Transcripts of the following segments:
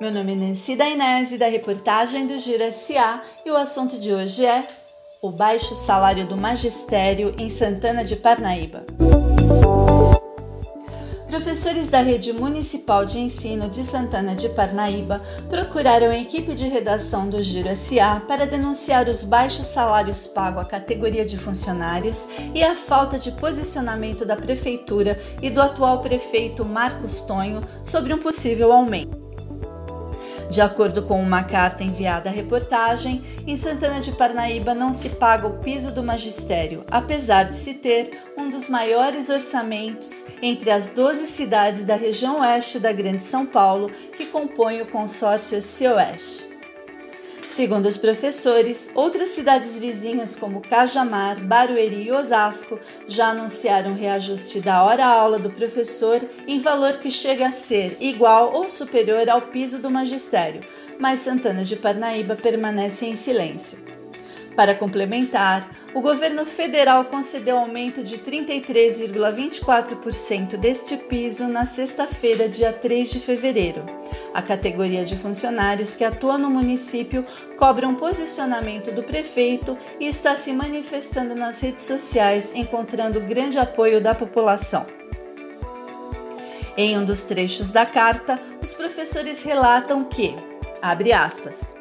Meu nome é Nancy Dainese, da reportagem do Gira SA, e o assunto de hoje é o baixo salário do magistério em Santana de Parnaíba. Professores da Rede Municipal de Ensino de Santana de Parnaíba procuraram a equipe de redação do Giro SA para denunciar os baixos salários pagos à categoria de funcionários e a falta de posicionamento da Prefeitura e do atual prefeito Marcos Tonho sobre um possível aumento. De acordo com uma carta enviada à reportagem, em Santana de Parnaíba não se paga o piso do magistério, apesar de se ter um dos maiores orçamentos entre as 12 cidades da região oeste da Grande São Paulo que compõem o consórcio CIOeste. Segundo os professores, outras cidades vizinhas como Cajamar, Barueri e Osasco já anunciaram reajuste da hora-aula do professor em valor que chega a ser igual ou superior ao piso do magistério, mas Santana de Parnaíba permanece em silêncio. Para complementar, o governo federal concedeu aumento de 33,24% deste piso na sexta-feira, dia 3 de fevereiro. A categoria de funcionários que atua no município cobra um posicionamento do prefeito e está se manifestando nas redes sociais, encontrando grande apoio da população. Em um dos trechos da carta, os professores relatam que, abre aspas,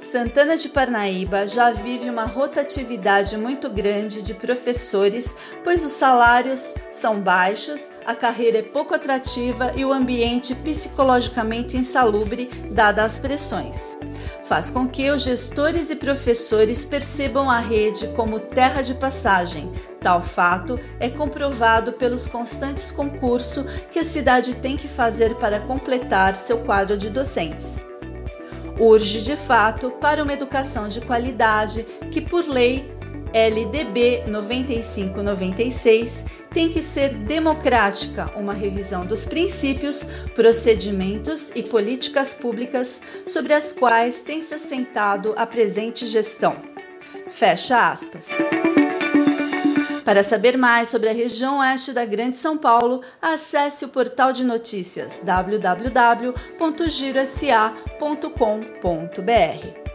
Santana de Parnaíba já vive uma rotatividade muito grande de professores, pois os salários são baixos, a carreira é pouco atrativa e o ambiente psicologicamente insalubre, dadas as pressões. Faz com que os gestores e professores percebam a rede como terra de passagem. Tal fato é comprovado pelos constantes concursos que a cidade tem que fazer para completar seu quadro de docentes urge de fato para uma educação de qualidade que, por lei LDB 9596, tem que ser democrática, uma revisão dos princípios, procedimentos e políticas públicas sobre as quais tem se assentado a presente gestão. Fecha aspas. Para saber mais sobre a região oeste da Grande São Paulo, acesse o portal de notícias www.girosa.com.br.